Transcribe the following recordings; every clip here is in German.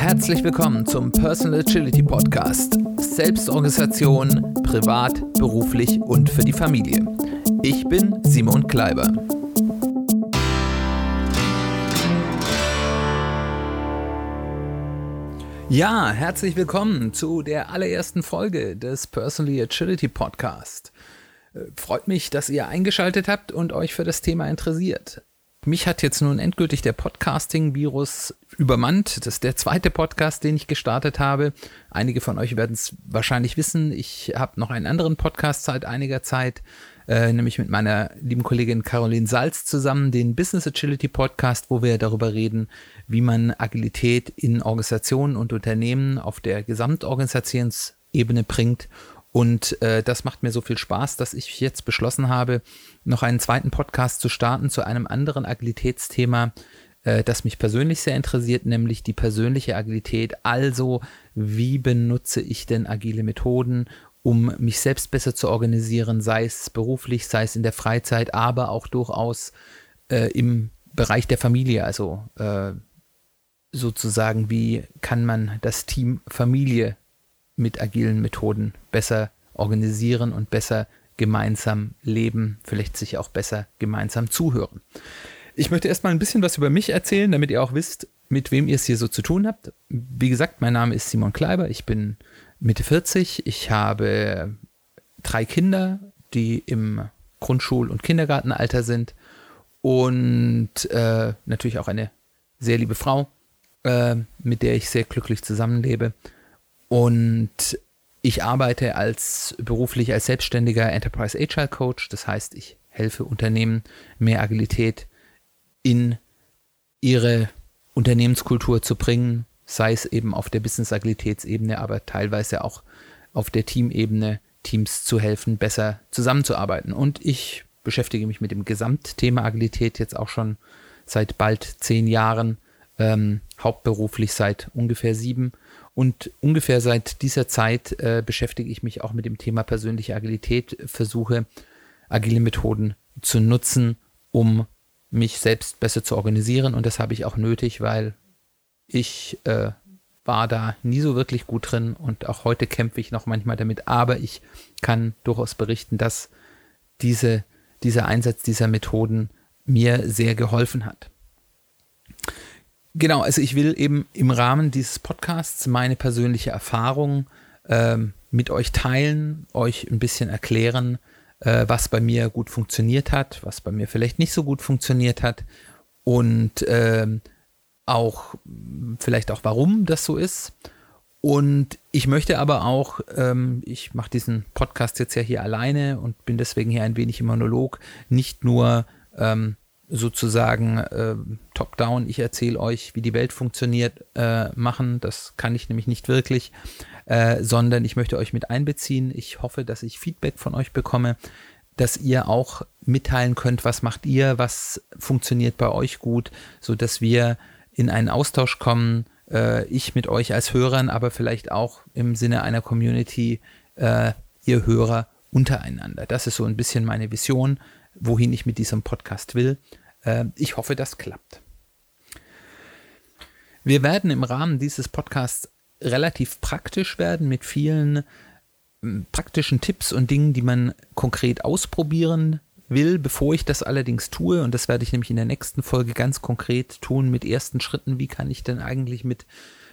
Herzlich willkommen zum Personal Agility Podcast. Selbstorganisation, privat, beruflich und für die Familie. Ich bin Simon Kleiber. Ja, herzlich willkommen zu der allerersten Folge des Personal Agility Podcast. Äh, freut mich, dass ihr eingeschaltet habt und euch für das Thema interessiert. Mich hat jetzt nun endgültig der Podcasting-Virus übermannt. Das ist der zweite Podcast, den ich gestartet habe. Einige von euch werden es wahrscheinlich wissen. Ich habe noch einen anderen Podcast seit einiger Zeit, äh, nämlich mit meiner lieben Kollegin Caroline Salz zusammen, den Business Agility Podcast, wo wir darüber reden, wie man Agilität in Organisationen und Unternehmen auf der Gesamtorganisationsebene bringt und äh, das macht mir so viel Spaß, dass ich jetzt beschlossen habe, noch einen zweiten Podcast zu starten zu einem anderen Agilitätsthema, äh, das mich persönlich sehr interessiert, nämlich die persönliche Agilität. Also, wie benutze ich denn agile Methoden, um mich selbst besser zu organisieren, sei es beruflich, sei es in der Freizeit, aber auch durchaus äh, im Bereich der Familie. Also äh, sozusagen, wie kann man das Team Familie mit agilen Methoden besser organisieren und besser gemeinsam leben, vielleicht sich auch besser gemeinsam zuhören. Ich möchte erstmal ein bisschen was über mich erzählen, damit ihr auch wisst, mit wem ihr es hier so zu tun habt. Wie gesagt, mein Name ist Simon Kleiber, ich bin Mitte 40, ich habe drei Kinder, die im Grundschul- und Kindergartenalter sind und äh, natürlich auch eine sehr liebe Frau, äh, mit der ich sehr glücklich zusammenlebe. Und ich arbeite als beruflich als selbstständiger Enterprise Agile Coach. Das heißt, ich helfe Unternehmen mehr Agilität in ihre Unternehmenskultur zu bringen, sei es eben auf der Business Agilitätsebene, aber teilweise auch auf der Teamebene, Teams zu helfen, besser zusammenzuarbeiten. Und ich beschäftige mich mit dem Gesamtthema Agilität jetzt auch schon seit bald zehn Jahren, ähm, hauptberuflich seit ungefähr sieben und ungefähr seit dieser Zeit äh, beschäftige ich mich auch mit dem Thema persönliche Agilität, versuche agile Methoden zu nutzen, um mich selbst besser zu organisieren. Und das habe ich auch nötig, weil ich äh, war da nie so wirklich gut drin und auch heute kämpfe ich noch manchmal damit. Aber ich kann durchaus berichten, dass diese, dieser Einsatz dieser Methoden mir sehr geholfen hat. Genau, also ich will eben im Rahmen dieses Podcasts meine persönliche Erfahrung ähm, mit euch teilen, euch ein bisschen erklären, äh, was bei mir gut funktioniert hat, was bei mir vielleicht nicht so gut funktioniert hat und ähm, auch vielleicht auch warum das so ist. Und ich möchte aber auch, ähm, ich mache diesen Podcast jetzt ja hier alleine und bin deswegen hier ein wenig im Monolog, nicht nur ähm, sozusagen äh, top-down, ich erzähle euch, wie die Welt funktioniert, äh, machen. Das kann ich nämlich nicht wirklich, äh, sondern ich möchte euch mit einbeziehen. Ich hoffe, dass ich Feedback von euch bekomme, dass ihr auch mitteilen könnt, was macht ihr, was funktioniert bei euch gut, so dass wir in einen Austausch kommen. Äh, ich mit euch als Hörern, aber vielleicht auch im Sinne einer Community, äh, ihr Hörer untereinander. Das ist so ein bisschen meine Vision wohin ich mit diesem Podcast will. Äh, ich hoffe, das klappt. Wir werden im Rahmen dieses Podcasts relativ praktisch werden mit vielen ähm, praktischen Tipps und Dingen, die man konkret ausprobieren will. Bevor ich das allerdings tue, und das werde ich nämlich in der nächsten Folge ganz konkret tun mit ersten Schritten, wie kann ich denn eigentlich mit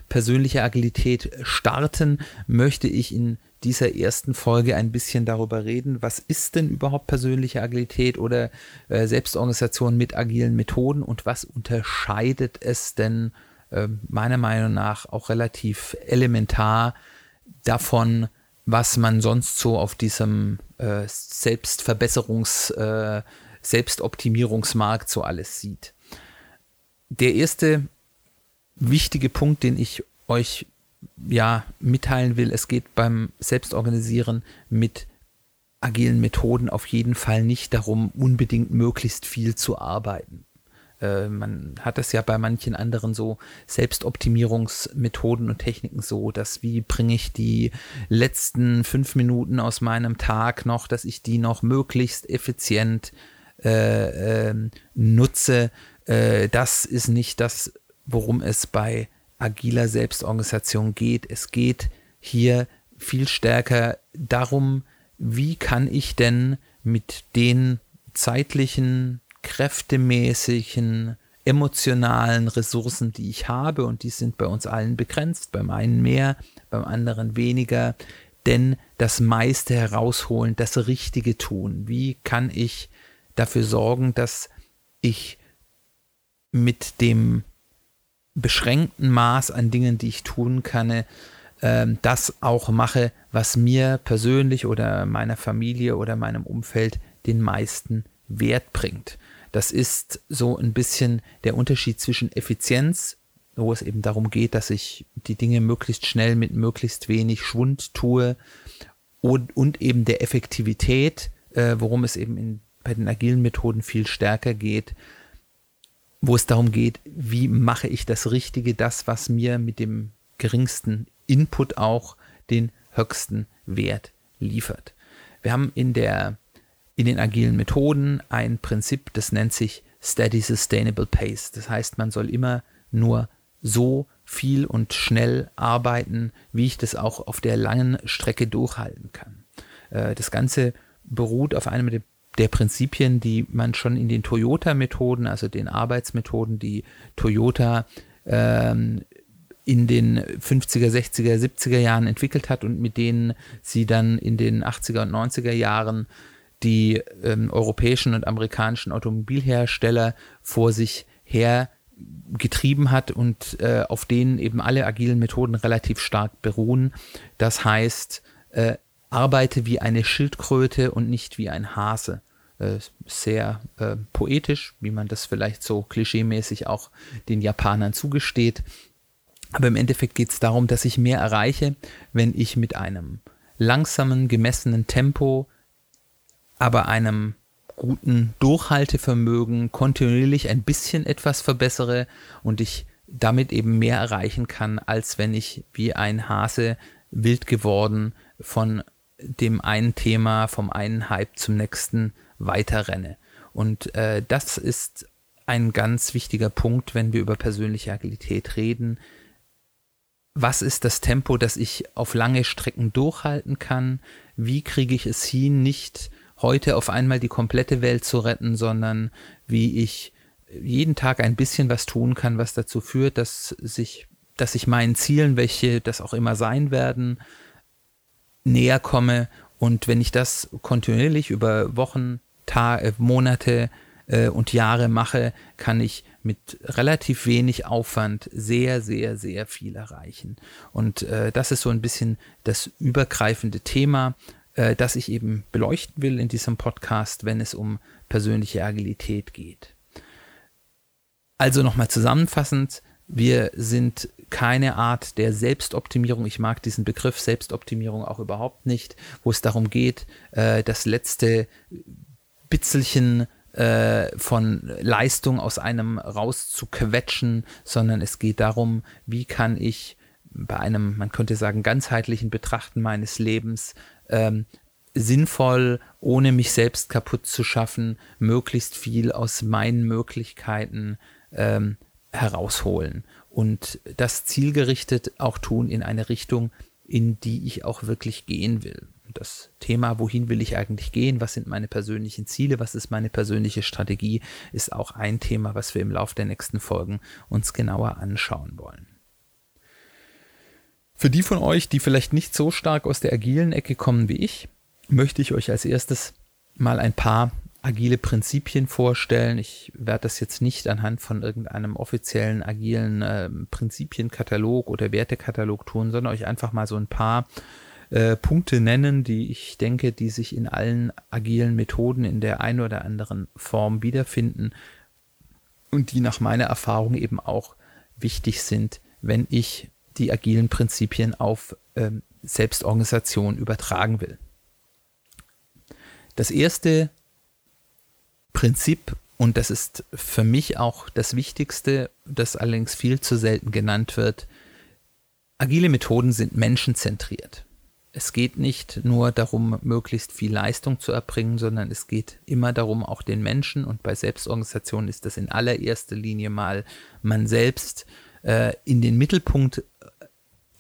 persönlicher Agilität starten, möchte ich in dieser ersten Folge ein bisschen darüber reden, was ist denn überhaupt persönliche Agilität oder äh, Selbstorganisation mit agilen Methoden und was unterscheidet es denn äh, meiner Meinung nach auch relativ elementar davon, was man sonst so auf diesem äh, Selbstverbesserungs-, äh, Selbstoptimierungsmarkt so alles sieht. Der erste wichtige Punkt, den ich euch ja, mitteilen will, es geht beim Selbstorganisieren mit agilen Methoden auf jeden Fall nicht darum, unbedingt möglichst viel zu arbeiten. Äh, man hat es ja bei manchen anderen so Selbstoptimierungsmethoden und Techniken so, dass wie bringe ich die letzten fünf Minuten aus meinem Tag noch, dass ich die noch möglichst effizient äh, äh, nutze. Das ist nicht das, worum es bei agiler Selbstorganisation geht. Es geht hier viel stärker darum, wie kann ich denn mit den zeitlichen, kräftemäßigen, emotionalen Ressourcen, die ich habe, und die sind bei uns allen begrenzt, beim einen mehr, beim anderen weniger, denn das meiste herausholen, das Richtige tun. Wie kann ich dafür sorgen, dass ich mit dem beschränkten Maß an Dingen, die ich tun kann, äh, das auch mache, was mir persönlich oder meiner Familie oder meinem Umfeld den meisten Wert bringt. Das ist so ein bisschen der Unterschied zwischen Effizienz, wo es eben darum geht, dass ich die Dinge möglichst schnell mit möglichst wenig Schwund tue und, und eben der Effektivität, äh, worum es eben in, bei den agilen Methoden viel stärker geht, wo es darum geht, wie mache ich das Richtige, das, was mir mit dem geringsten Input auch den höchsten Wert liefert. Wir haben in der in den agilen Methoden ein Prinzip, das nennt sich Steady Sustainable Pace. Das heißt, man soll immer nur so viel und schnell arbeiten, wie ich das auch auf der langen Strecke durchhalten kann. Äh, das Ganze beruht auf einem der Prinzipien, die man schon in den Toyota-Methoden, also den Arbeitsmethoden, die Toyota ähm, in den 50er, 60er, 70er Jahren entwickelt hat und mit denen sie dann in den 80er und 90er Jahren die ähm, europäischen und amerikanischen Automobilhersteller vor sich her getrieben hat und äh, auf denen eben alle agilen Methoden relativ stark beruhen. Das heißt, äh, arbeite wie eine Schildkröte und nicht wie ein Hase. Äh, sehr äh, poetisch, wie man das vielleicht so klischeemäßig auch den Japanern zugesteht. Aber im Endeffekt geht es darum, dass ich mehr erreiche, wenn ich mit einem langsamen, gemessenen Tempo aber einem guten Durchhaltevermögen kontinuierlich ein bisschen etwas verbessere und ich damit eben mehr erreichen kann, als wenn ich wie ein Hase wild geworden von dem einen Thema, vom einen Hype zum nächsten weiterrenne. Und äh, das ist ein ganz wichtiger Punkt, wenn wir über persönliche Agilität reden. Was ist das Tempo, das ich auf lange Strecken durchhalten kann? Wie kriege ich es hin, nicht heute auf einmal die komplette Welt zu retten, sondern wie ich jeden Tag ein bisschen was tun kann, was dazu führt, dass sich, dass ich meinen Zielen, welche das auch immer sein werden, näher komme. Und wenn ich das kontinuierlich über Wochen, Tage, Monate äh, und Jahre mache, kann ich mit relativ wenig Aufwand sehr, sehr, sehr viel erreichen. Und äh, das ist so ein bisschen das übergreifende Thema, äh, das ich eben beleuchten will in diesem Podcast, wenn es um persönliche Agilität geht. Also nochmal zusammenfassend, wir sind keine Art der Selbstoptimierung. Ich mag diesen Begriff Selbstoptimierung auch überhaupt nicht, wo es darum geht, äh, das letzte Bitzelchen äh, von Leistung aus einem rauszuquetschen, sondern es geht darum, wie kann ich bei einem, man könnte sagen, ganzheitlichen Betrachten meines Lebens ähm, sinnvoll, ohne mich selbst kaputt zu schaffen, möglichst viel aus meinen Möglichkeiten ähm, herausholen und das zielgerichtet auch tun in eine Richtung, in die ich auch wirklich gehen will. Das Thema, wohin will ich eigentlich gehen, was sind meine persönlichen Ziele, was ist meine persönliche Strategie, ist auch ein Thema, was wir im Laufe der nächsten Folgen uns genauer anschauen wollen. Für die von euch, die vielleicht nicht so stark aus der agilen Ecke kommen wie ich, möchte ich euch als erstes mal ein paar agile Prinzipien vorstellen. Ich werde das jetzt nicht anhand von irgendeinem offiziellen agilen äh, Prinzipienkatalog oder Wertekatalog tun, sondern euch einfach mal so ein paar äh, Punkte nennen, die ich denke, die sich in allen agilen Methoden in der einen oder anderen Form wiederfinden und die nach meiner Erfahrung eben auch wichtig sind, wenn ich die agilen Prinzipien auf ähm, Selbstorganisation übertragen will. Das erste Prinzip, und das ist für mich auch das Wichtigste, das allerdings viel zu selten genannt wird, agile Methoden sind menschenzentriert. Es geht nicht nur darum, möglichst viel Leistung zu erbringen, sondern es geht immer darum, auch den Menschen, und bei Selbstorganisation ist das in allererster Linie mal man selbst, äh, in den Mittelpunkt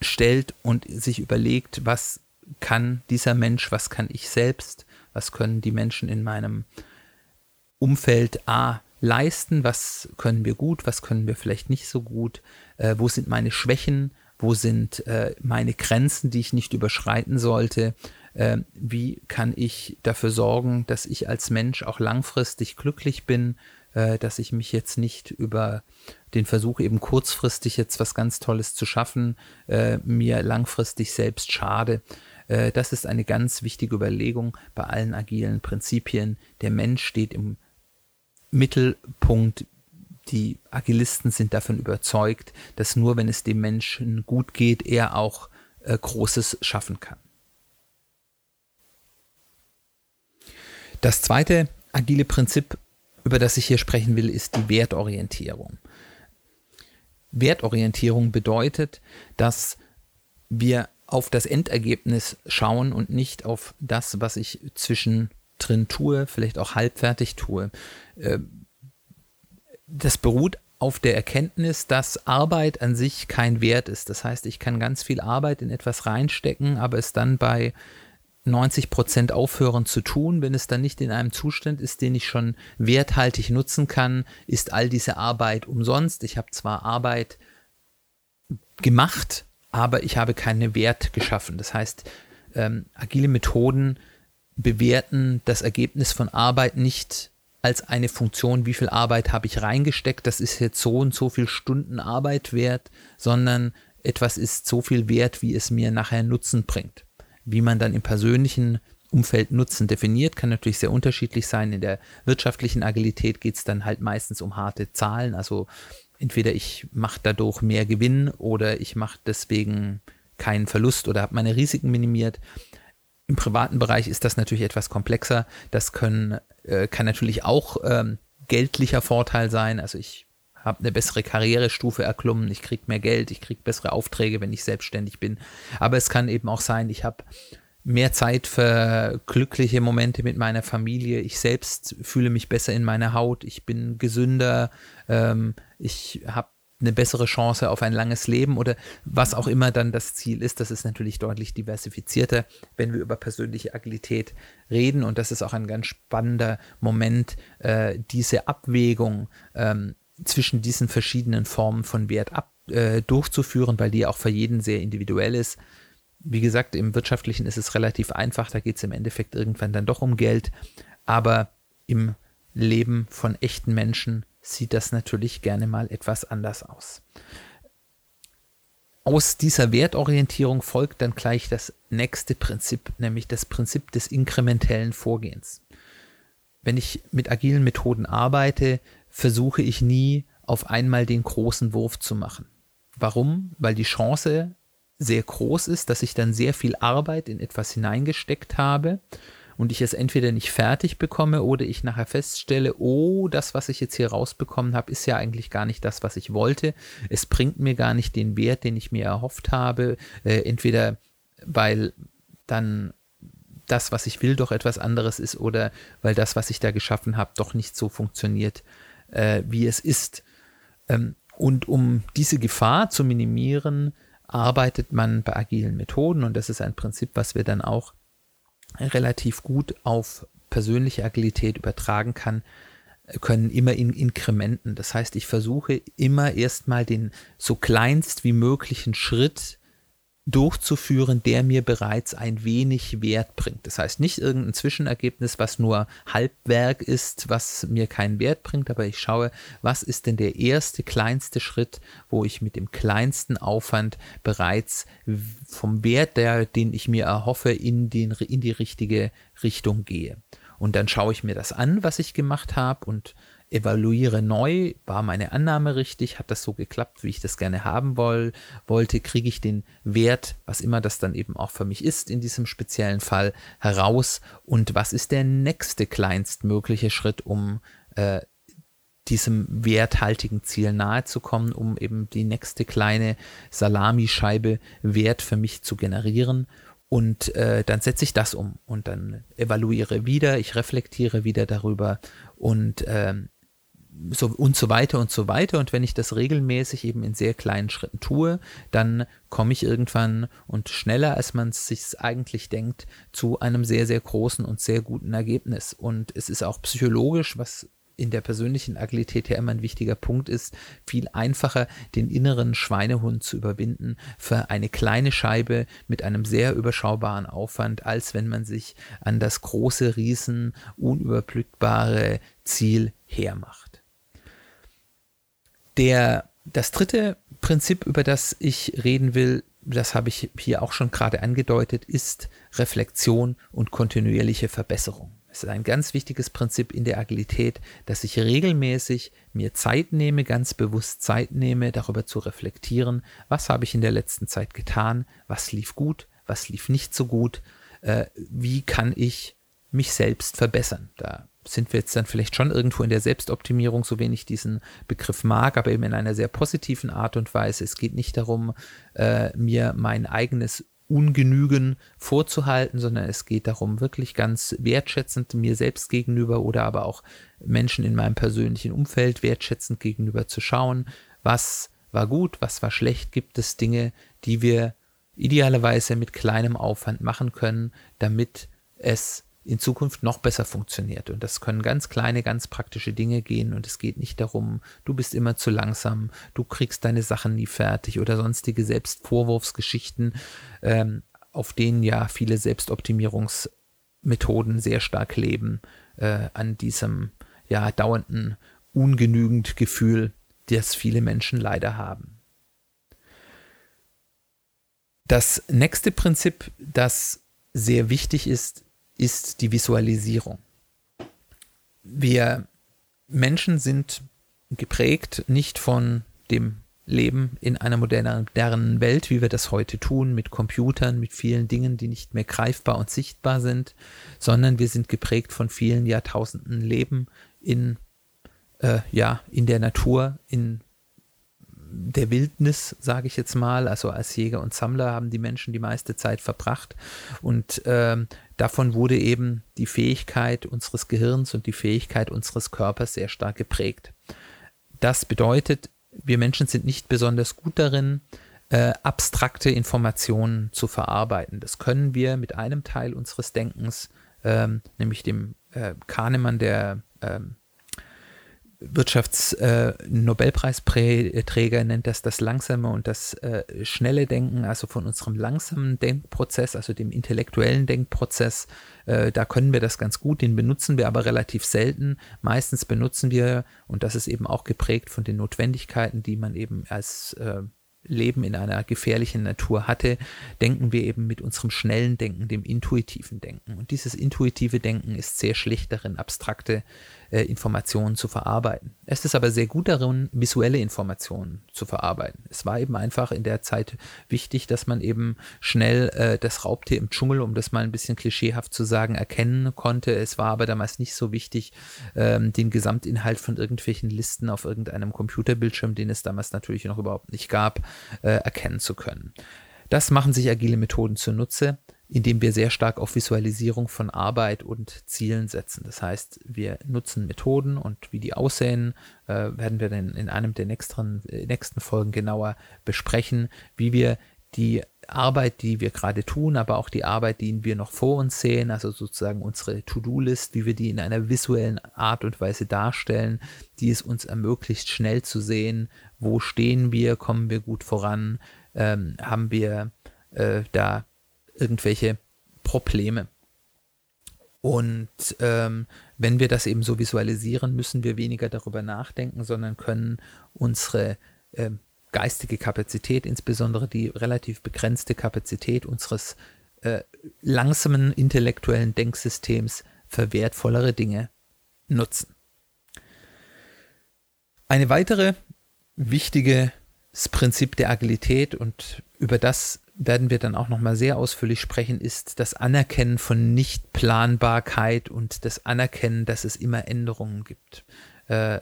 stellt und sich überlegt, was kann dieser Mensch, was kann ich selbst, was können die Menschen in meinem Umfeld A leisten, was können wir gut, was können wir vielleicht nicht so gut, äh, wo sind meine Schwächen, wo sind äh, meine Grenzen, die ich nicht überschreiten sollte, äh, wie kann ich dafür sorgen, dass ich als Mensch auch langfristig glücklich bin, äh, dass ich mich jetzt nicht über den Versuch eben kurzfristig jetzt was ganz Tolles zu schaffen, äh, mir langfristig selbst schade. Äh, das ist eine ganz wichtige Überlegung bei allen agilen Prinzipien. Der Mensch steht im Mittelpunkt. Die Agilisten sind davon überzeugt, dass nur wenn es dem Menschen gut geht, er auch äh, Großes schaffen kann. Das zweite agile Prinzip, über das ich hier sprechen will, ist die Wertorientierung. Wertorientierung bedeutet, dass wir auf das Endergebnis schauen und nicht auf das, was ich zwischendrin tue, vielleicht auch halbfertig tue. Äh, das beruht auf der Erkenntnis, dass Arbeit an sich kein Wert ist. Das heißt, ich kann ganz viel Arbeit in etwas reinstecken, aber es dann bei 90 Prozent aufhören zu tun, wenn es dann nicht in einem Zustand ist, den ich schon werthaltig nutzen kann, ist all diese Arbeit umsonst. Ich habe zwar Arbeit gemacht, aber ich habe keinen Wert geschaffen. Das heißt, ähm, agile Methoden bewerten das Ergebnis von Arbeit nicht als eine Funktion, wie viel Arbeit habe ich reingesteckt, das ist jetzt so und so viel Stunden Arbeit wert, sondern etwas ist so viel wert, wie es mir nachher Nutzen bringt. Wie man dann im persönlichen Umfeld Nutzen definiert, kann natürlich sehr unterschiedlich sein. In der wirtschaftlichen Agilität geht es dann halt meistens um harte Zahlen, also entweder ich mache dadurch mehr Gewinn oder ich mache deswegen keinen Verlust oder habe meine Risiken minimiert. Im privaten Bereich ist das natürlich etwas komplexer. Das können, äh, kann natürlich auch ähm, geldlicher Vorteil sein. Also ich habe eine bessere Karrierestufe erklommen, ich kriege mehr Geld, ich kriege bessere Aufträge, wenn ich selbstständig bin. Aber es kann eben auch sein, ich habe mehr Zeit für glückliche Momente mit meiner Familie. Ich selbst fühle mich besser in meiner Haut. Ich bin gesünder. Ähm, ich habe eine bessere Chance auf ein langes Leben oder was auch immer dann das Ziel ist. Das ist natürlich deutlich diversifizierter, wenn wir über persönliche Agilität reden. Und das ist auch ein ganz spannender Moment, äh, diese Abwägung ähm, zwischen diesen verschiedenen Formen von Wert ab, äh, durchzuführen, weil die auch für jeden sehr individuell ist wie gesagt, im wirtschaftlichen ist es relativ einfach, da geht es im Endeffekt irgendwann dann doch um Geld, aber im Leben von echten Menschen sieht das natürlich gerne mal etwas anders aus. Aus dieser Wertorientierung folgt dann gleich das nächste Prinzip, nämlich das Prinzip des inkrementellen Vorgehens. Wenn ich mit agilen Methoden arbeite, versuche ich nie auf einmal den großen Wurf zu machen. Warum? Weil die Chance sehr groß ist, dass ich dann sehr viel Arbeit in etwas hineingesteckt habe und ich es entweder nicht fertig bekomme oder ich nachher feststelle, oh, das, was ich jetzt hier rausbekommen habe, ist ja eigentlich gar nicht das, was ich wollte. Es bringt mir gar nicht den Wert, den ich mir erhofft habe. Äh, entweder weil dann das, was ich will, doch etwas anderes ist oder weil das, was ich da geschaffen habe, doch nicht so funktioniert, äh, wie es ist. Ähm, und um diese Gefahr zu minimieren, arbeitet man bei agilen Methoden und das ist ein Prinzip, was wir dann auch relativ gut auf persönliche Agilität übertragen kann, können immer in Inkrementen. Das heißt, ich versuche immer erstmal den so kleinst wie möglichen Schritt durchzuführen, der mir bereits ein wenig Wert bringt. Das heißt nicht irgendein Zwischenergebnis, was nur Halbwerk ist, was mir keinen Wert bringt, aber ich schaue, was ist denn der erste kleinste Schritt, wo ich mit dem kleinsten Aufwand bereits vom Wert, der, den ich mir erhoffe, in, den, in die richtige Richtung gehe. Und dann schaue ich mir das an, was ich gemacht habe und evaluiere neu, war meine Annahme richtig, hat das so geklappt, wie ich das gerne haben woll, wollte, kriege ich den Wert, was immer das dann eben auch für mich ist in diesem speziellen Fall, heraus und was ist der nächste kleinstmögliche Schritt, um äh, diesem werthaltigen Ziel nahe zu kommen, um eben die nächste kleine Salamischeibe Wert für mich zu generieren. Und äh, dann setze ich das um und dann evaluiere wieder, ich reflektiere wieder darüber und ähm, so und so weiter und so weiter. Und wenn ich das regelmäßig eben in sehr kleinen Schritten tue, dann komme ich irgendwann und schneller, als man es sich eigentlich denkt, zu einem sehr, sehr großen und sehr guten Ergebnis. Und es ist auch psychologisch, was in der persönlichen Agilität ja immer ein wichtiger Punkt ist, viel einfacher den inneren Schweinehund zu überwinden für eine kleine Scheibe mit einem sehr überschaubaren Aufwand, als wenn man sich an das große, riesen, unüberblickbare Ziel hermacht. Der, das dritte Prinzip, über das ich reden will, das habe ich hier auch schon gerade angedeutet, ist Reflexion und kontinuierliche Verbesserung. Es ist ein ganz wichtiges Prinzip in der Agilität, dass ich regelmäßig mir Zeit nehme, ganz bewusst Zeit nehme, darüber zu reflektieren, was habe ich in der letzten Zeit getan, was lief gut, was lief nicht so gut, äh, wie kann ich mich selbst verbessern. Da sind wir jetzt dann vielleicht schon irgendwo in der Selbstoptimierung, so wenig diesen Begriff mag, aber eben in einer sehr positiven Art und Weise. Es geht nicht darum, äh, mir mein eigenes Ungenügen vorzuhalten, sondern es geht darum, wirklich ganz wertschätzend mir selbst gegenüber oder aber auch Menschen in meinem persönlichen Umfeld wertschätzend gegenüber zu schauen, was war gut, was war schlecht, gibt es Dinge, die wir idealerweise mit kleinem Aufwand machen können, damit es in Zukunft noch besser funktioniert. Und das können ganz kleine, ganz praktische Dinge gehen. Und es geht nicht darum, du bist immer zu langsam, du kriegst deine Sachen nie fertig oder sonstige Selbstvorwurfsgeschichten, ähm, auf denen ja viele Selbstoptimierungsmethoden sehr stark leben, äh, an diesem ja dauernden ungenügend Gefühl, das viele Menschen leider haben. Das nächste Prinzip, das sehr wichtig ist, ist die Visualisierung. Wir Menschen sind geprägt nicht von dem Leben in einer modernen Welt, wie wir das heute tun, mit Computern, mit vielen Dingen, die nicht mehr greifbar und sichtbar sind, sondern wir sind geprägt von vielen Jahrtausenden Leben in, äh, ja, in der Natur, in der Wildnis, sage ich jetzt mal. Also als Jäger und Sammler haben die Menschen die meiste Zeit verbracht. Und ähm, davon wurde eben die Fähigkeit unseres Gehirns und die Fähigkeit unseres Körpers sehr stark geprägt. Das bedeutet, wir Menschen sind nicht besonders gut darin, äh, abstrakte Informationen zu verarbeiten. Das können wir mit einem Teil unseres Denkens, ähm, nämlich dem äh, Kahnemann, der ähm, Wirtschaftsnobelpreisträger äh, nennt das das langsame und das äh, schnelle Denken, also von unserem langsamen Denkprozess, also dem intellektuellen Denkprozess. Äh, da können wir das ganz gut, den benutzen wir aber relativ selten. Meistens benutzen wir, und das ist eben auch geprägt von den Notwendigkeiten, die man eben als äh, Leben in einer gefährlichen Natur hatte, denken wir eben mit unserem schnellen Denken, dem intuitiven Denken. Und dieses intuitive Denken ist sehr schlecht darin, abstrakte äh, Informationen zu verarbeiten. Es ist aber sehr gut darin, visuelle Informationen zu verarbeiten. Es war eben einfach in der Zeit wichtig, dass man eben schnell äh, das Raubtier im Dschungel, um das mal ein bisschen klischeehaft zu sagen, erkennen konnte. Es war aber damals nicht so wichtig, ähm, den Gesamtinhalt von irgendwelchen Listen auf irgendeinem Computerbildschirm, den es damals natürlich noch überhaupt nicht gab, äh, erkennen zu können. Das machen sich agile Methoden zunutze indem wir sehr stark auf Visualisierung von Arbeit und Zielen setzen. Das heißt, wir nutzen Methoden und wie die aussehen, äh, werden wir dann in einem der nächsten, äh, nächsten Folgen genauer besprechen, wie wir die Arbeit, die wir gerade tun, aber auch die Arbeit, die wir noch vor uns sehen, also sozusagen unsere To-Do-List, wie wir die in einer visuellen Art und Weise darstellen, die es uns ermöglicht, schnell zu sehen, wo stehen wir, kommen wir gut voran, ähm, haben wir äh, da irgendwelche Probleme. Und ähm, wenn wir das eben so visualisieren, müssen wir weniger darüber nachdenken, sondern können unsere äh, geistige Kapazität, insbesondere die relativ begrenzte Kapazität unseres äh, langsamen intellektuellen Denksystems für wertvollere Dinge nutzen. Eine weitere wichtige Prinzip der Agilität und über das werden wir dann auch nochmal sehr ausführlich sprechen, ist das Anerkennen von Nichtplanbarkeit und das Anerkennen, dass es immer Änderungen gibt. Äh,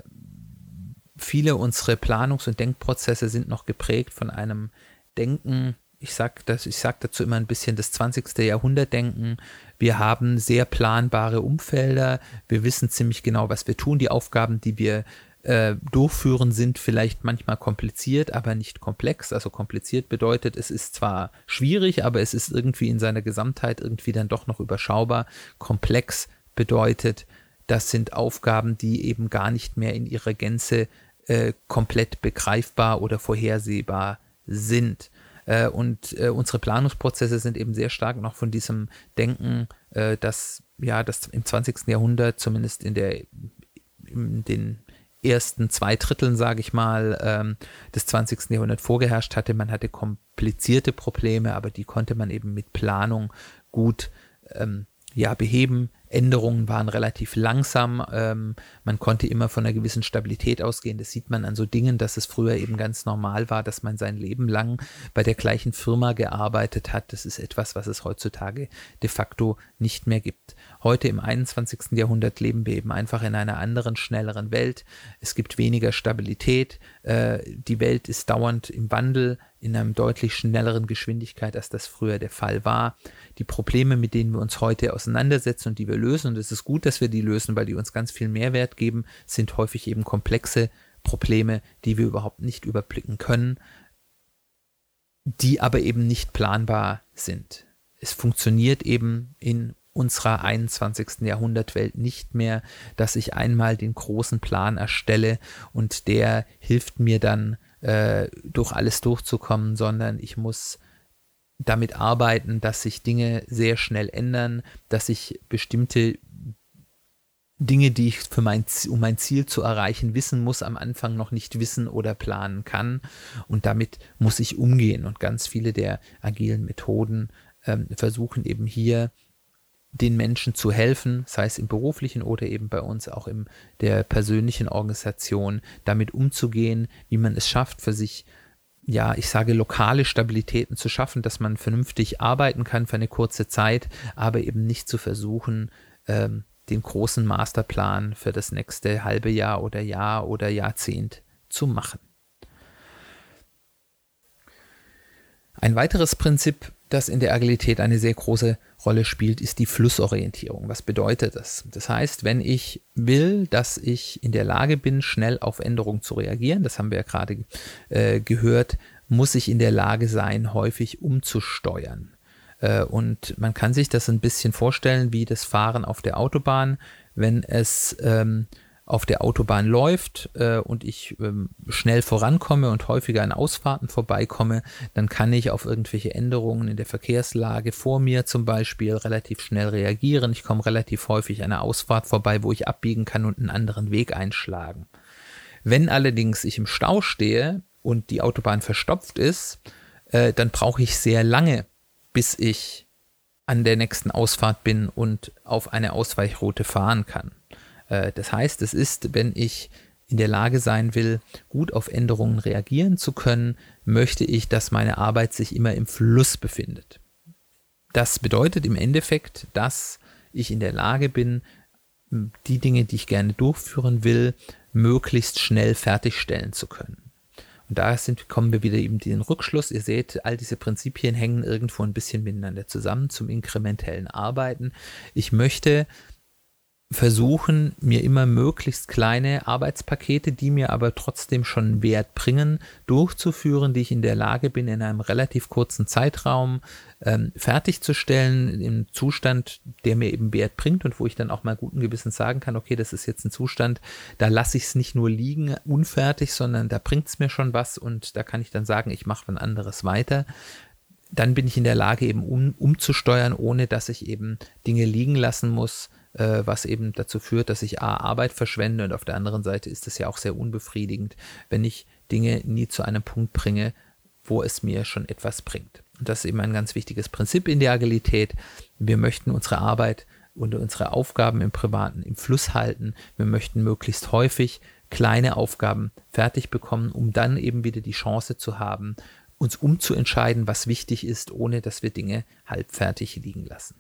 viele unserer Planungs- und Denkprozesse sind noch geprägt von einem Denken, ich sage sag dazu immer ein bisschen das 20. Jahrhundert-Denken. Wir haben sehr planbare Umfelder, wir wissen ziemlich genau, was wir tun, die Aufgaben, die wir äh, durchführen, sind vielleicht manchmal kompliziert, aber nicht komplex. Also kompliziert bedeutet, es ist zwar schwierig, aber es ist irgendwie in seiner Gesamtheit irgendwie dann doch noch überschaubar. Komplex bedeutet, das sind Aufgaben, die eben gar nicht mehr in ihrer Gänze äh, komplett begreifbar oder vorhersehbar sind. Äh, und äh, unsere Planungsprozesse sind eben sehr stark noch von diesem Denken, äh, dass ja, das im 20. Jahrhundert, zumindest in der in den ersten zwei Dritteln, sage ich mal, ähm, des 20. Jahrhunderts vorgeherrscht hatte. Man hatte komplizierte Probleme, aber die konnte man eben mit Planung gut ähm, ja, beheben. Änderungen waren relativ langsam. Ähm, man konnte immer von einer gewissen Stabilität ausgehen. Das sieht man an so Dingen, dass es früher eben ganz normal war, dass man sein Leben lang bei der gleichen Firma gearbeitet hat. Das ist etwas, was es heutzutage de facto nicht mehr gibt. Heute im 21. Jahrhundert leben wir eben einfach in einer anderen, schnelleren Welt. Es gibt weniger Stabilität. Äh, die Welt ist dauernd im Wandel in einer deutlich schnelleren Geschwindigkeit, als das früher der Fall war. Die Probleme, mit denen wir uns heute auseinandersetzen und die wir lösen, und es ist gut, dass wir die lösen, weil die uns ganz viel Mehrwert geben, sind häufig eben komplexe Probleme, die wir überhaupt nicht überblicken können, die aber eben nicht planbar sind. Es funktioniert eben in unserer 21. Jahrhundertwelt nicht mehr, dass ich einmal den großen Plan erstelle und der hilft mir dann äh, durch alles durchzukommen, sondern ich muss damit arbeiten, dass sich Dinge sehr schnell ändern, dass ich bestimmte Dinge, die ich für mein, um mein Ziel zu erreichen wissen muss, am Anfang noch nicht wissen oder planen kann. Und damit muss ich umgehen. Und ganz viele der agilen Methoden ähm, versuchen eben hier den Menschen zu helfen, sei es im beruflichen oder eben bei uns auch in der persönlichen Organisation, damit umzugehen, wie man es schafft, für sich, ja, ich sage, lokale Stabilitäten zu schaffen, dass man vernünftig arbeiten kann für eine kurze Zeit, aber eben nicht zu versuchen, ähm, den großen Masterplan für das nächste halbe Jahr oder Jahr oder Jahrzehnt zu machen. Ein weiteres Prinzip, das in der Agilität eine sehr große Rolle spielt, ist die Flussorientierung. Was bedeutet das? Das heißt, wenn ich will, dass ich in der Lage bin, schnell auf Änderungen zu reagieren, das haben wir ja gerade äh, gehört, muss ich in der Lage sein, häufig umzusteuern. Äh, und man kann sich das ein bisschen vorstellen wie das Fahren auf der Autobahn, wenn es ähm, auf der Autobahn läuft äh, und ich ähm, schnell vorankomme und häufiger an Ausfahrten vorbeikomme, dann kann ich auf irgendwelche Änderungen in der Verkehrslage vor mir zum Beispiel relativ schnell reagieren. Ich komme relativ häufig an einer Ausfahrt vorbei, wo ich abbiegen kann und einen anderen Weg einschlagen. Wenn allerdings ich im Stau stehe und die Autobahn verstopft ist, äh, dann brauche ich sehr lange, bis ich an der nächsten Ausfahrt bin und auf eine Ausweichroute fahren kann. Äh, das heißt, es ist, wenn ich in der Lage sein will, gut auf Änderungen reagieren zu können, möchte ich, dass meine Arbeit sich immer im Fluss befindet. Das bedeutet im Endeffekt, dass ich in der Lage bin, die Dinge, die ich gerne durchführen will, möglichst schnell fertigstellen zu können. Und da sind, kommen wir wieder eben den Rückschluss. Ihr seht, all diese Prinzipien hängen irgendwo ein bisschen miteinander zusammen zum inkrementellen Arbeiten. Ich möchte versuchen, mir immer möglichst kleine Arbeitspakete, die mir aber trotzdem schon Wert bringen, durchzuführen, die ich in der Lage bin, in einem relativ kurzen Zeitraum ähm, fertigzustellen, im Zustand, der mir eben Wert bringt und wo ich dann auch mal guten Gewissens sagen kann, okay, das ist jetzt ein Zustand, da lasse ich es nicht nur liegen, unfertig, sondern da bringt es mir schon was und da kann ich dann sagen, ich mache was anderes weiter. Dann bin ich in der Lage, eben um, umzusteuern, ohne dass ich eben Dinge liegen lassen muss, äh, was eben dazu führt, dass ich A, Arbeit verschwende und auf der anderen Seite ist es ja auch sehr unbefriedigend, wenn ich Dinge nie zu einem Punkt bringe, wo es mir schon etwas bringt. Und das ist eben ein ganz wichtiges Prinzip in der Agilität. Wir möchten unsere Arbeit und unsere Aufgaben im Privaten im Fluss halten. Wir möchten möglichst häufig kleine Aufgaben fertig bekommen, um dann eben wieder die Chance zu haben, uns umzuentscheiden, was wichtig ist, ohne dass wir Dinge halbfertig liegen lassen.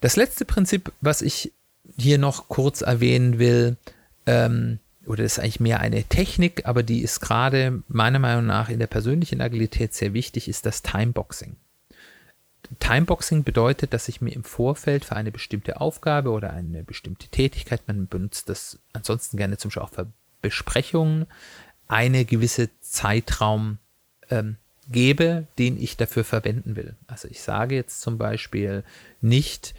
Das letzte Prinzip, was ich hier noch kurz erwähnen will, ähm, oder das ist eigentlich mehr eine Technik, aber die ist gerade meiner Meinung nach in der persönlichen Agilität sehr wichtig, ist das Timeboxing. Timeboxing bedeutet, dass ich mir im Vorfeld für eine bestimmte Aufgabe oder eine bestimmte Tätigkeit, man benutzt das ansonsten gerne zum Beispiel auch für Besprechungen, eine gewisse Zeitraum ähm, gebe, den ich dafür verwenden will. Also ich sage jetzt zum Beispiel nicht,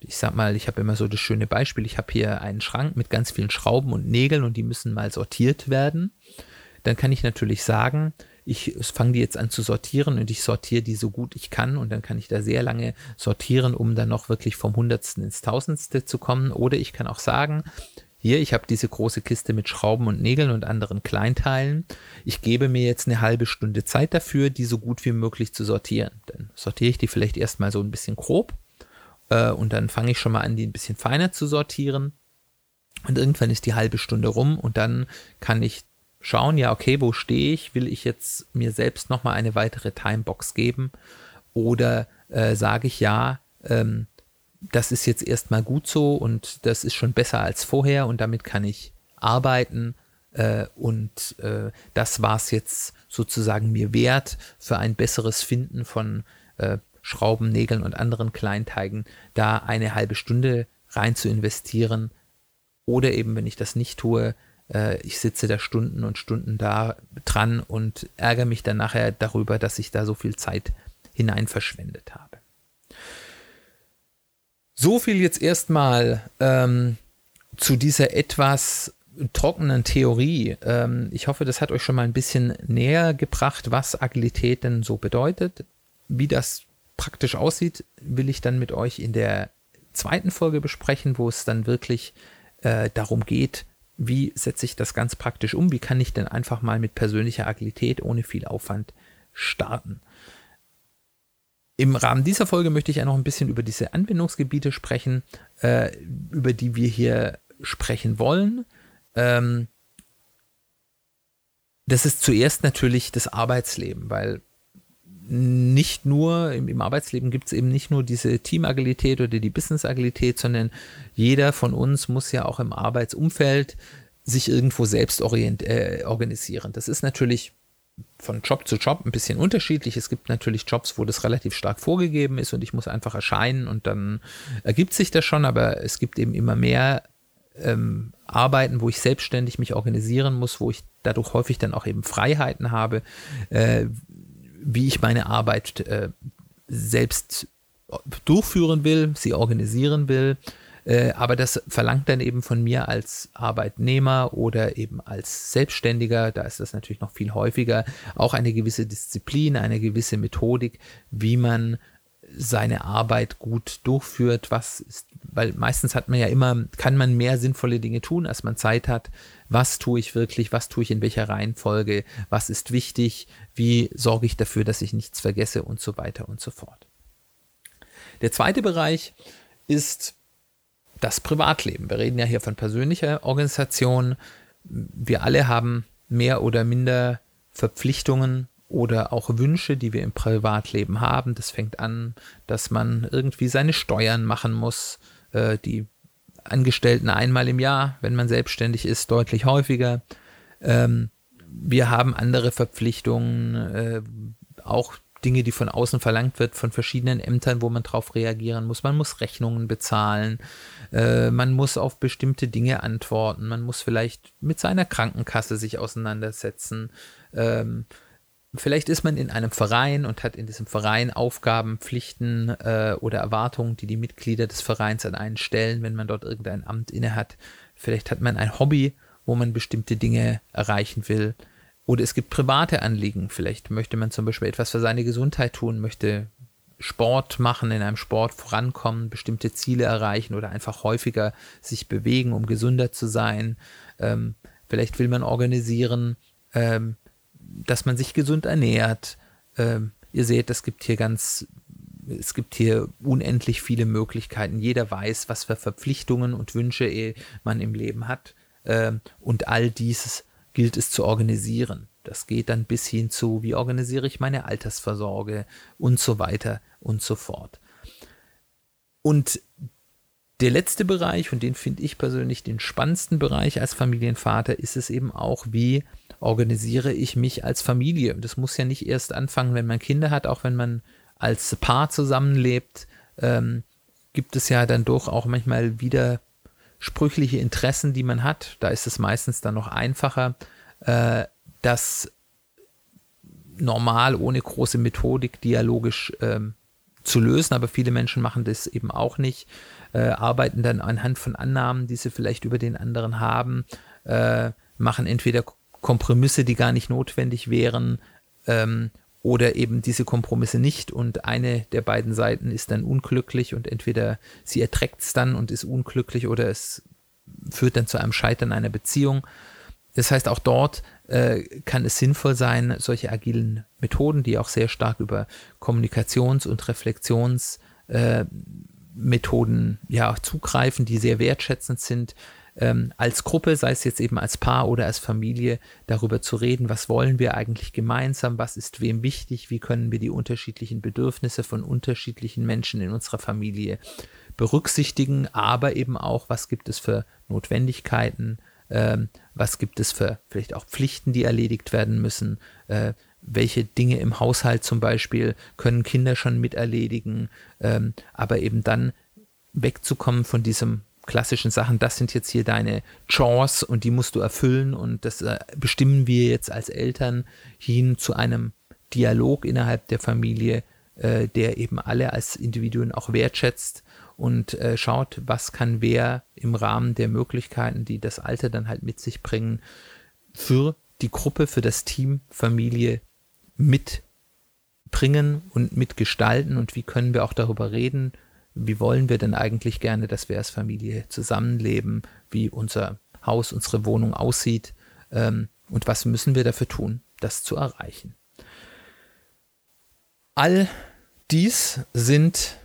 ich sag mal, ich habe immer so das schöne Beispiel, ich habe hier einen Schrank mit ganz vielen Schrauben und Nägeln und die müssen mal sortiert werden. Dann kann ich natürlich sagen, ich fange die jetzt an zu sortieren und ich sortiere die so gut ich kann und dann kann ich da sehr lange sortieren, um dann noch wirklich vom Hundertsten ins Tausendste zu kommen. Oder ich kann auch sagen, hier, ich habe diese große Kiste mit Schrauben und Nägeln und anderen Kleinteilen. Ich gebe mir jetzt eine halbe Stunde Zeit dafür, die so gut wie möglich zu sortieren. Dann sortiere ich die vielleicht erstmal so ein bisschen grob äh, und dann fange ich schon mal an, die ein bisschen feiner zu sortieren. Und irgendwann ist die halbe Stunde rum und dann kann ich schauen, ja, okay, wo stehe ich? Will ich jetzt mir selbst nochmal eine weitere Timebox geben? Oder äh, sage ich ja, ähm, das ist jetzt erstmal gut so und das ist schon besser als vorher und damit kann ich arbeiten. Äh, und äh, das war es jetzt sozusagen mir wert für ein besseres Finden von äh, Schrauben, Nägeln und anderen Kleinteigen, da eine halbe Stunde rein zu investieren. Oder eben, wenn ich das nicht tue, äh, ich sitze da Stunden und Stunden da dran und ärgere mich dann nachher darüber, dass ich da so viel Zeit hinein verschwendet habe. So viel jetzt erstmal ähm, zu dieser etwas trockenen Theorie. Ähm, ich hoffe, das hat euch schon mal ein bisschen näher gebracht, was Agilität denn so bedeutet. Wie das praktisch aussieht, will ich dann mit euch in der zweiten Folge besprechen, wo es dann wirklich äh, darum geht, wie setze ich das ganz praktisch um, wie kann ich denn einfach mal mit persönlicher Agilität ohne viel Aufwand starten. Im Rahmen dieser Folge möchte ich ja noch ein bisschen über diese Anwendungsgebiete sprechen, äh, über die wir hier sprechen wollen. Ähm, das ist zuerst natürlich das Arbeitsleben, weil nicht nur im, im Arbeitsleben gibt es eben nicht nur diese Teamagilität oder die Business-Agilität, sondern jeder von uns muss ja auch im Arbeitsumfeld sich irgendwo selbst orient, äh, organisieren. Das ist natürlich von Job zu Job ein bisschen unterschiedlich. Es gibt natürlich Jobs, wo das relativ stark vorgegeben ist und ich muss einfach erscheinen und dann ergibt sich das schon, aber es gibt eben immer mehr ähm, Arbeiten, wo ich selbstständig mich organisieren muss, wo ich dadurch häufig dann auch eben Freiheiten habe, äh, wie ich meine Arbeit äh, selbst durchführen will, sie organisieren will. Äh, aber das verlangt dann eben von mir als Arbeitnehmer oder eben als Selbstständiger, da ist das natürlich noch viel häufiger, auch eine gewisse Disziplin, eine gewisse Methodik, wie man seine Arbeit gut durchführt, was ist, weil meistens hat man ja immer, kann man mehr sinnvolle Dinge tun, als man Zeit hat. Was tue ich wirklich, was tue ich in welcher Reihenfolge, was ist wichtig, wie sorge ich dafür, dass ich nichts vergesse und so weiter und so fort. Der zweite Bereich ist das Privatleben. Wir reden ja hier von persönlicher Organisation. Wir alle haben mehr oder minder Verpflichtungen oder auch Wünsche, die wir im Privatleben haben. Das fängt an, dass man irgendwie seine Steuern machen muss, äh, die Angestellten einmal im Jahr, wenn man selbstständig ist, deutlich häufiger. Ähm, wir haben andere Verpflichtungen, äh, auch Dinge, die von außen verlangt wird, von verschiedenen Ämtern, wo man drauf reagieren muss. Man muss Rechnungen bezahlen, äh, man muss auf bestimmte Dinge antworten, man muss vielleicht mit seiner Krankenkasse sich auseinandersetzen. Ähm, vielleicht ist man in einem Verein und hat in diesem Verein Aufgaben, Pflichten äh, oder Erwartungen, die die Mitglieder des Vereins an einen stellen, wenn man dort irgendein Amt inne hat. Vielleicht hat man ein Hobby, wo man bestimmte Dinge erreichen will. Oder es gibt private Anliegen. Vielleicht möchte man zum Beispiel etwas für seine Gesundheit tun, möchte Sport machen, in einem Sport vorankommen, bestimmte Ziele erreichen oder einfach häufiger sich bewegen, um gesünder zu sein. Ähm, vielleicht will man organisieren, ähm, dass man sich gesund ernährt. Ähm, ihr seht, es gibt hier ganz, es gibt hier unendlich viele Möglichkeiten. Jeder weiß, was für Verpflichtungen und Wünsche man im Leben hat. Ähm, und all dieses gilt es zu organisieren. Das geht dann bis hin zu, wie organisiere ich meine Altersvorsorge und so weiter und so fort. Und der letzte Bereich, und den finde ich persönlich den spannendsten Bereich als Familienvater, ist es eben auch, wie organisiere ich mich als Familie. Und das muss ja nicht erst anfangen, wenn man Kinder hat, auch wenn man als Paar zusammenlebt, ähm, gibt es ja dann doch auch manchmal widersprüchliche Interessen, die man hat. Da ist es meistens dann noch einfacher, äh, das normal ohne große Methodik dialogisch ähm, zu lösen, aber viele Menschen machen das eben auch nicht, äh, arbeiten dann anhand von Annahmen, die sie vielleicht über den anderen haben, äh, machen entweder Kompromisse, die gar nicht notwendig wären, ähm, oder eben diese Kompromisse nicht und eine der beiden Seiten ist dann unglücklich und entweder sie erträgt es dann und ist unglücklich oder es führt dann zu einem Scheitern einer Beziehung. Das heißt, auch dort äh, kann es sinnvoll sein, solche agilen Methoden, die auch sehr stark über Kommunikations- und Reflexionsmethoden äh, ja, zugreifen, die sehr wertschätzend sind, ähm, als Gruppe, sei es jetzt eben als Paar oder als Familie, darüber zu reden, was wollen wir eigentlich gemeinsam, was ist wem wichtig, wie können wir die unterschiedlichen Bedürfnisse von unterschiedlichen Menschen in unserer Familie berücksichtigen, aber eben auch, was gibt es für Notwendigkeiten, ähm, was gibt es für vielleicht auch Pflichten, die erledigt werden müssen, äh, welche Dinge im Haushalt zum Beispiel können Kinder schon miterledigen, ähm, aber eben dann wegzukommen von diesem klassischen Sachen, das sind jetzt hier deine Chores und die musst du erfüllen und das äh, bestimmen wir jetzt als Eltern hin zu einem Dialog innerhalb der Familie, äh, der eben alle als Individuen auch wertschätzt und äh, schaut, was kann wer im Rahmen der Möglichkeiten, die das Alter dann halt mit sich bringen, für die Gruppe, für das Team, Familie mitbringen und mitgestalten und wie können wir auch darüber reden, wie wollen wir denn eigentlich gerne, dass wir als Familie zusammenleben, wie unser Haus, unsere Wohnung aussieht ähm, und was müssen wir dafür tun, das zu erreichen. All dies sind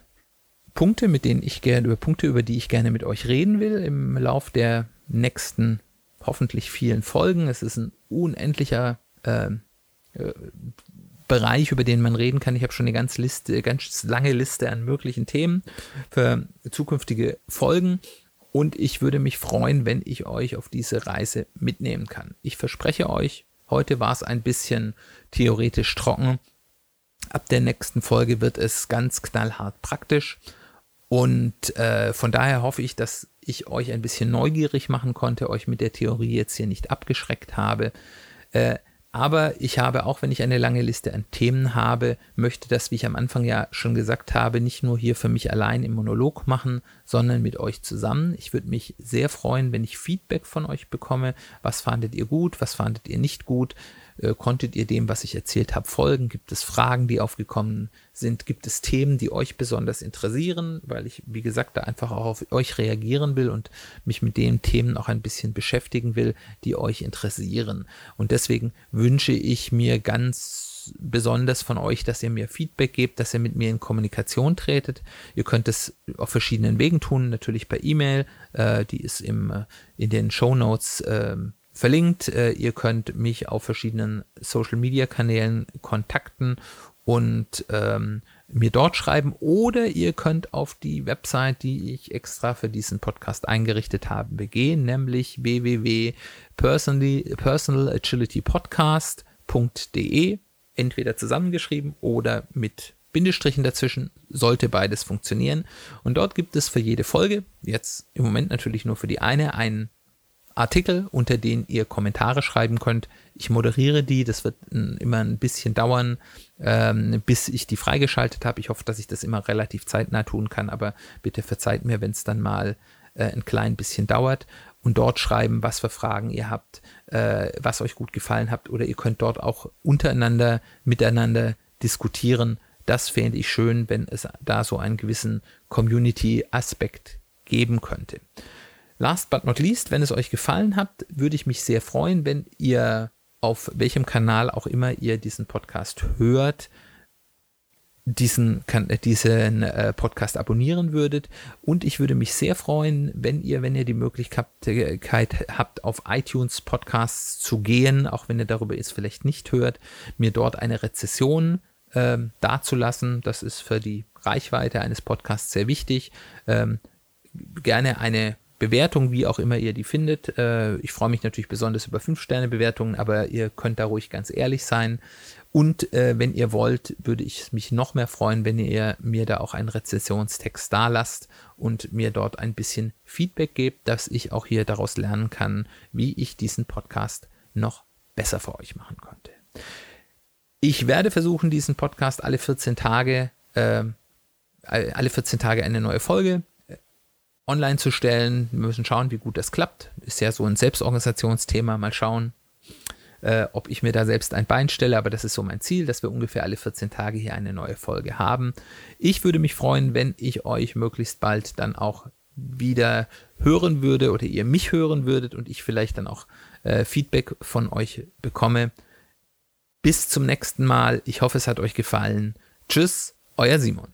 Punkte, mit denen ich gerne, über Punkte, über die ich gerne mit euch reden will im Lauf der nächsten hoffentlich vielen Folgen. Es ist ein unendlicher äh, Bereich, über den man reden kann. Ich habe schon eine ganz, Liste, ganz lange Liste an möglichen Themen für zukünftige Folgen. Und ich würde mich freuen, wenn ich euch auf diese Reise mitnehmen kann. Ich verspreche euch, heute war es ein bisschen theoretisch trocken. Ab der nächsten Folge wird es ganz knallhart praktisch. Und äh, von daher hoffe ich, dass ich euch ein bisschen neugierig machen konnte, euch mit der Theorie jetzt hier nicht abgeschreckt habe. Äh, aber ich habe, auch wenn ich eine lange Liste an Themen habe, möchte das, wie ich am Anfang ja schon gesagt habe, nicht nur hier für mich allein im Monolog machen, sondern mit euch zusammen. Ich würde mich sehr freuen, wenn ich Feedback von euch bekomme. Was fandet ihr gut? Was fandet ihr nicht gut? Äh, konntet ihr dem, was ich erzählt habe, folgen? Gibt es Fragen, die aufgekommen sind? Gibt es Themen, die euch besonders interessieren? Weil ich, wie gesagt, da einfach auch auf euch reagieren will und mich mit den Themen auch ein bisschen beschäftigen will, die euch interessieren. Und deswegen wünsche ich mir ganz besonders von euch, dass ihr mir Feedback gebt, dass ihr mit mir in Kommunikation tretet. Ihr könnt es auf verschiedenen Wegen tun, natürlich per E-Mail, äh, die ist im, äh, in den Show Notes äh, verlinkt. Äh, ihr könnt mich auf verschiedenen Social-Media-Kanälen kontakten und ähm, mir dort schreiben oder ihr könnt auf die Website, die ich extra für diesen Podcast eingerichtet habe, gehen, nämlich www.personalagilitypodcast.de, entweder zusammengeschrieben oder mit Bindestrichen dazwischen, sollte beides funktionieren. Und dort gibt es für jede Folge, jetzt im Moment natürlich nur für die eine, einen Artikel, unter denen ihr Kommentare schreiben könnt. Ich moderiere die, das wird immer ein bisschen dauern, ähm, bis ich die freigeschaltet habe. Ich hoffe, dass ich das immer relativ zeitnah tun kann, aber bitte verzeiht mir, wenn es dann mal äh, ein klein bisschen dauert und dort schreiben, was für Fragen ihr habt, äh, was euch gut gefallen habt oder ihr könnt dort auch untereinander, miteinander diskutieren. Das fände ich schön, wenn es da so einen gewissen Community-Aspekt geben könnte. Last but not least, wenn es euch gefallen hat, würde ich mich sehr freuen, wenn ihr auf welchem Kanal auch immer ihr diesen Podcast hört, diesen, kann, diesen äh, Podcast abonnieren würdet. Und ich würde mich sehr freuen, wenn ihr, wenn ihr die Möglichkeit habt, auf iTunes Podcasts zu gehen, auch wenn ihr darüber jetzt vielleicht nicht hört, mir dort eine Rezession äh, dazulassen. Das ist für die Reichweite eines Podcasts sehr wichtig. Ähm, gerne eine Bewertung, wie auch immer ihr die findet. Äh, ich freue mich natürlich besonders über 5-Sterne-Bewertungen, aber ihr könnt da ruhig ganz ehrlich sein. Und äh, wenn ihr wollt, würde ich mich noch mehr freuen, wenn ihr mir da auch einen Rezessionstext da lasst und mir dort ein bisschen Feedback gebt, dass ich auch hier daraus lernen kann, wie ich diesen Podcast noch besser für euch machen konnte. Ich werde versuchen, diesen Podcast alle 14 Tage, äh, alle 14 Tage eine neue Folge online zu stellen. Wir müssen schauen, wie gut das klappt. Ist ja so ein Selbstorganisationsthema. Mal schauen, äh, ob ich mir da selbst ein Bein stelle, aber das ist so mein Ziel, dass wir ungefähr alle 14 Tage hier eine neue Folge haben. Ich würde mich freuen, wenn ich euch möglichst bald dann auch wieder hören würde oder ihr mich hören würdet und ich vielleicht dann auch äh, Feedback von euch bekomme. Bis zum nächsten Mal. Ich hoffe, es hat euch gefallen. Tschüss, euer Simon.